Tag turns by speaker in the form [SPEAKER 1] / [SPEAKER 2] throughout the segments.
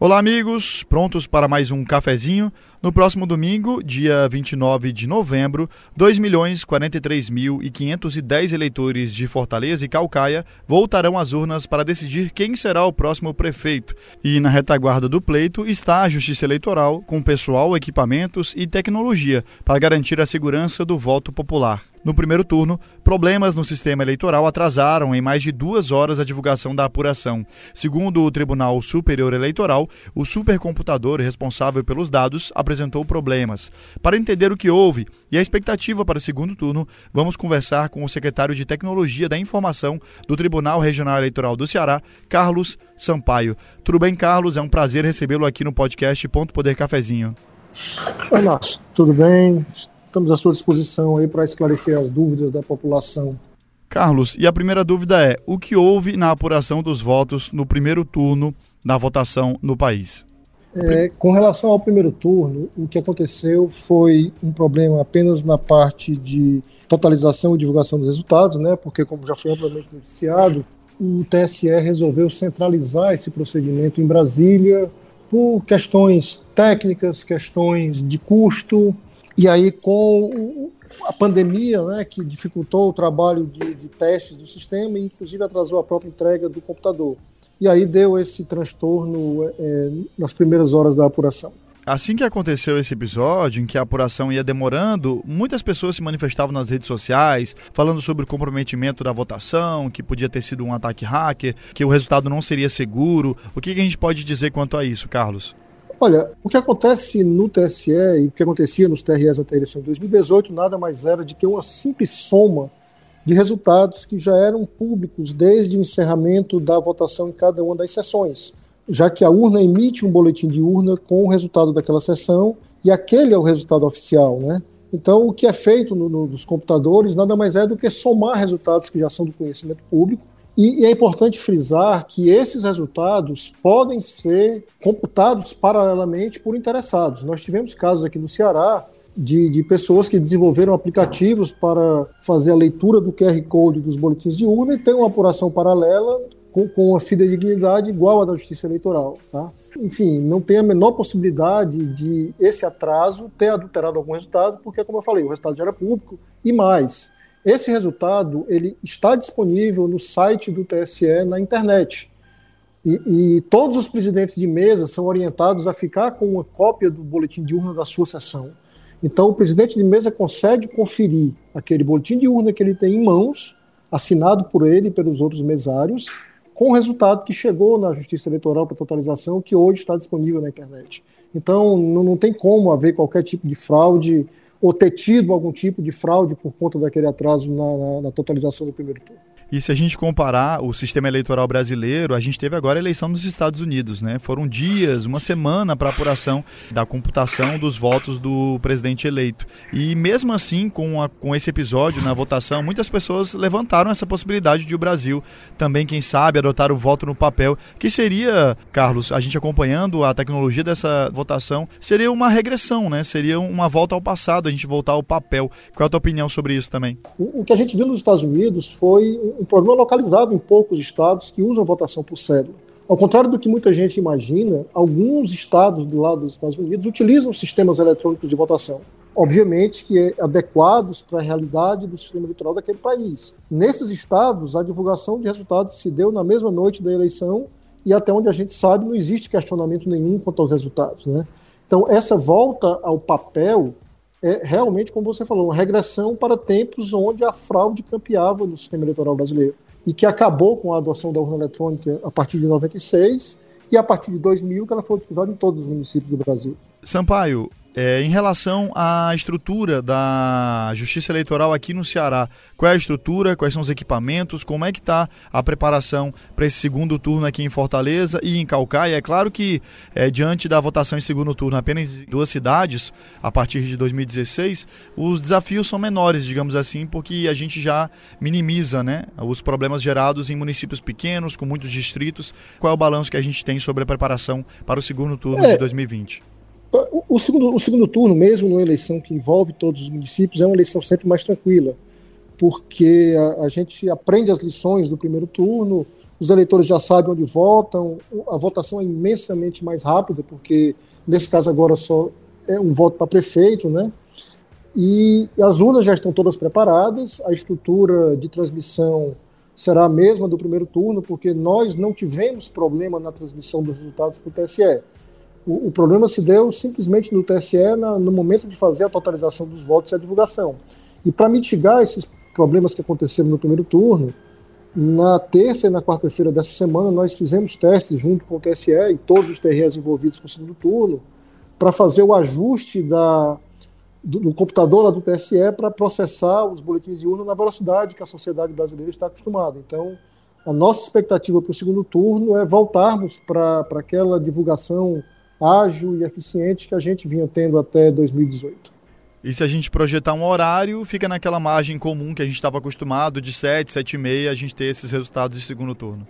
[SPEAKER 1] Olá, amigos, prontos para mais um cafezinho? No próximo domingo, dia 29 de novembro, 2.043.510 eleitores de Fortaleza e Calcaia voltarão às urnas para decidir quem será o próximo prefeito. E na retaguarda do pleito está a Justiça Eleitoral, com pessoal, equipamentos e tecnologia para garantir a segurança do voto popular. No primeiro turno, problemas no sistema eleitoral atrasaram em mais de duas horas a divulgação da apuração. Segundo o Tribunal Superior Eleitoral, o supercomputador responsável pelos dados apresentou problemas. Para entender o que houve e a expectativa para o segundo turno, vamos conversar com o secretário de Tecnologia da Informação do Tribunal Regional Eleitoral do Ceará, Carlos Sampaio. Tudo bem, Carlos? É um prazer recebê-lo aqui no podcast Ponto Poder Cafezinho.
[SPEAKER 2] Oi, Márcio. Tudo bem? Estamos à sua disposição aí para esclarecer as dúvidas da população.
[SPEAKER 1] Carlos, e a primeira dúvida é: o que houve na apuração dos votos no primeiro turno da votação no país?
[SPEAKER 2] É, com relação ao primeiro turno, o que aconteceu foi um problema apenas na parte de totalização e divulgação dos resultados, né? Porque como já foi amplamente noticiado, o TSE resolveu centralizar esse procedimento em Brasília por questões técnicas, questões de custo, e aí, com a pandemia, né, que dificultou o trabalho de, de testes do sistema e, inclusive, atrasou a própria entrega do computador. E aí deu esse transtorno é, nas primeiras horas da apuração.
[SPEAKER 1] Assim que aconteceu esse episódio, em que a apuração ia demorando, muitas pessoas se manifestavam nas redes sociais, falando sobre o comprometimento da votação, que podia ter sido um ataque hacker, que o resultado não seria seguro. O que a gente pode dizer quanto a isso, Carlos?
[SPEAKER 2] Olha, o que acontece no TSE e o que acontecia nos TREs até a eleição de 2018 nada mais era de que uma simples soma de resultados que já eram públicos desde o encerramento da votação em cada uma das sessões, já que a urna emite um boletim de urna com o resultado daquela sessão e aquele é o resultado oficial, né? Então, o que é feito no, no, nos computadores nada mais é do que somar resultados que já são do conhecimento público e, e, é importante frisar que esses resultados podem ser computados paralelamente por interessados. Nós tivemos casos aqui no Ceará de, de, pessoas que desenvolveram aplicativos para fazer a leitura do QR Code dos boletins de urna e ter uma apuração paralela com, com uma fidedignidade igual à da Justiça Eleitoral. Tá? Enfim, não tem a menor possibilidade de esse atraso ter adulterado algum resultado, porque, como eu falei, o resultado já era público e mais esse resultado ele está disponível no site do TSE na internet. E, e, todos os presidentes de mesa são orientados a ficar com uma cópia do boletim de urna da sua sessão. Então, o presidente de mesa consegue conferir aquele boletim de urna que ele tem em mãos, assinado por ele e pelos outros mesários, com o resultado que chegou na Justiça Eleitoral para totalização, que hoje está disponível na internet. Então, não, não tem como haver qualquer tipo de fraude ou ter tido algum tipo de fraude por conta daquele atraso na, na, na totalização do primeiro turno.
[SPEAKER 1] E se a gente comparar o sistema eleitoral brasileiro, a gente teve agora a eleição nos Estados Unidos, né? Foram dias, uma semana para apuração da computação dos votos do presidente eleito. E mesmo assim, com, a, com esse episódio na votação, muitas pessoas levantaram essa possibilidade de o Brasil também, quem sabe, adotar o voto no papel, que seria, Carlos, a gente acompanhando a tecnologia dessa votação, seria uma regressão, né? Seria uma volta ao passado, a gente voltar ao papel. Qual é a tua opinião sobre isso também?
[SPEAKER 2] O, o que a gente viu nos Estados Unidos foi um problema localizado em poucos estados que usam votação por cédula. Ao contrário do que muita gente imagina, alguns estados do lado dos Estados Unidos utilizam sistemas eletrônicos de votação, obviamente que é adequados para a realidade do sistema eleitoral daquele país. Nesses estados, a divulgação de resultados se deu na mesma noite da eleição e até onde a gente sabe não existe questionamento nenhum quanto aos resultados, né? Então essa volta ao papel é realmente, como você falou, uma regressão para tempos onde a fraude campeava no sistema eleitoral brasileiro e que acabou com a adoção da urna eletrônica a partir de 96 e a partir de 2000 que ela foi utilizada em todos os municípios do Brasil.
[SPEAKER 1] Sampaio, é, em relação à estrutura da Justiça Eleitoral aqui no Ceará, qual é a estrutura, quais são os equipamentos, como é que está a preparação para esse segundo turno aqui em Fortaleza e em Calcaia? É claro que é, diante da votação em segundo turno apenas em duas cidades, a partir de 2016, os desafios são menores, digamos assim, porque a gente já minimiza né, os problemas gerados em municípios pequenos, com muitos distritos. Qual é o balanço que a gente tem sobre a preparação para o segundo turno é. de 2020?
[SPEAKER 2] O segundo, o segundo turno, mesmo numa eleição que envolve todos os municípios, é uma eleição sempre mais tranquila, porque a, a gente aprende as lições do primeiro turno, os eleitores já sabem onde votam, a votação é imensamente mais rápida, porque nesse caso agora só é um voto para prefeito, né? E as urnas já estão todas preparadas, a estrutura de transmissão será a mesma do primeiro turno, porque nós não tivemos problema na transmissão dos resultados para o TSE. O, problema se deu simplesmente no TSE na, no momento de fazer a totalização dos votos e a divulgação. E para mitigar esses problemas que aconteceram no primeiro turno, na terça e na quarta-feira dessa semana nós fizemos testes junto com o TSE e todos os TREs envolvidos com o segundo turno para fazer o ajuste da, do, do computador lá do TSE para processar os boletins de urna na velocidade que a sociedade brasileira está acostumada. Então, a nossa expectativa para o segundo turno é voltarmos para aquela divulgação ágil e eficiente que a gente vinha tendo até 2018.
[SPEAKER 1] E se a gente projetar um horário, fica naquela margem comum que a gente estava acostumado, de 7, 7 e meia, a gente ter esses resultados de segundo turno.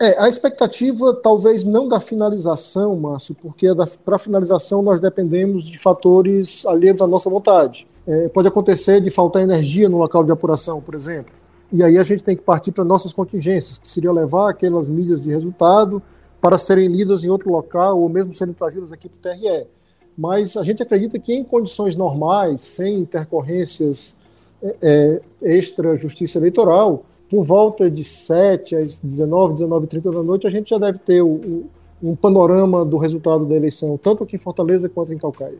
[SPEAKER 2] É, a expectativa talvez não da finalização, Márcio, porque para a finalização nós dependemos de fatores alheios à nossa vontade. É, pode acontecer de faltar energia no local de apuração, por exemplo. E aí a gente tem que partir para nossas contingências, que seria levar aquelas mídias de resultado para serem lidas em outro local ou mesmo serem trazidas aqui para o TRE. Mas a gente acredita que em condições normais, sem intercorrências é, é extra justiça eleitoral, por volta de 7 às 19, 19 30 da noite, a gente já deve ter um panorama do resultado da eleição, tanto aqui em Fortaleza quanto em Calcaia.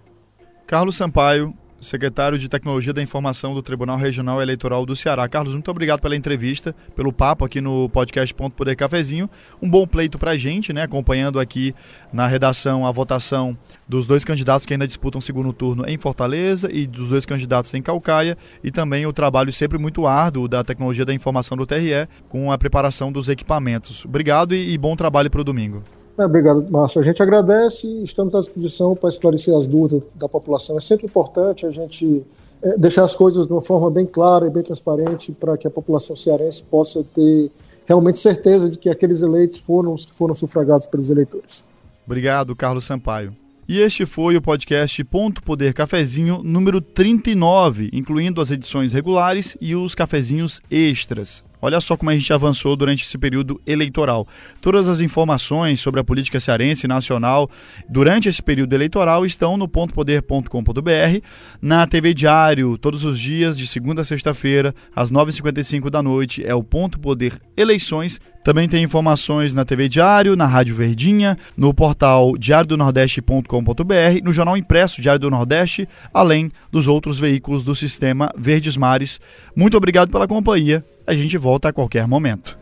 [SPEAKER 1] Carlos Sampaio, secretário de Tecnologia da Informação do Tribunal Regional Eleitoral do Ceará. Carlos, muito obrigado pela entrevista, pelo papo aqui no podcast Ponto Poder Cafezinho. Um bom pleito para a gente, né? Acompanhando aqui na redação a votação dos dois candidatos que ainda disputam segundo turno em Fortaleza e dos dois candidatos em Calcaia e também o trabalho sempre muito árduo da Tecnologia da Informação do TRE com a preparação dos equipamentos. Obrigado e, e bom trabalho para o domingo.
[SPEAKER 2] É, obrigado, Márcio. A gente agradece e estamos à disposição para esclarecer as dúvidas da população. É sempre importante a gente é, deixar as coisas de uma forma bem clara e bem transparente para que a população cearense possa ter realmente certeza de que aqueles eleitos foram os que foram sufragados pelos eleitores.
[SPEAKER 1] Obrigado, Carlos Sampaio. E este foi o podcast Ponto Poder Cafezinho número 39, incluindo as edições regulares e os cafezinhos extras. Olha só como a gente avançou durante esse período eleitoral. Todas as informações sobre a política cearense e nacional durante esse período eleitoral estão no pontopoder.com.br, na TV Diário, todos os dias, de segunda a sexta-feira, às 9h55 da noite, é o Ponto Poder Eleições. Também tem informações na TV Diário, na Rádio Verdinha, no portal diariodonordeste.com.br, no jornal impresso Diário do Nordeste, além dos outros veículos do sistema Verdes Mares. Muito obrigado pela companhia a gente volta a qualquer momento.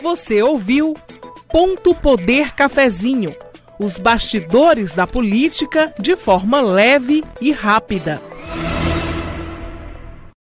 [SPEAKER 3] Você ouviu Ponto Poder Cafezinho os bastidores da política de forma leve e rápida.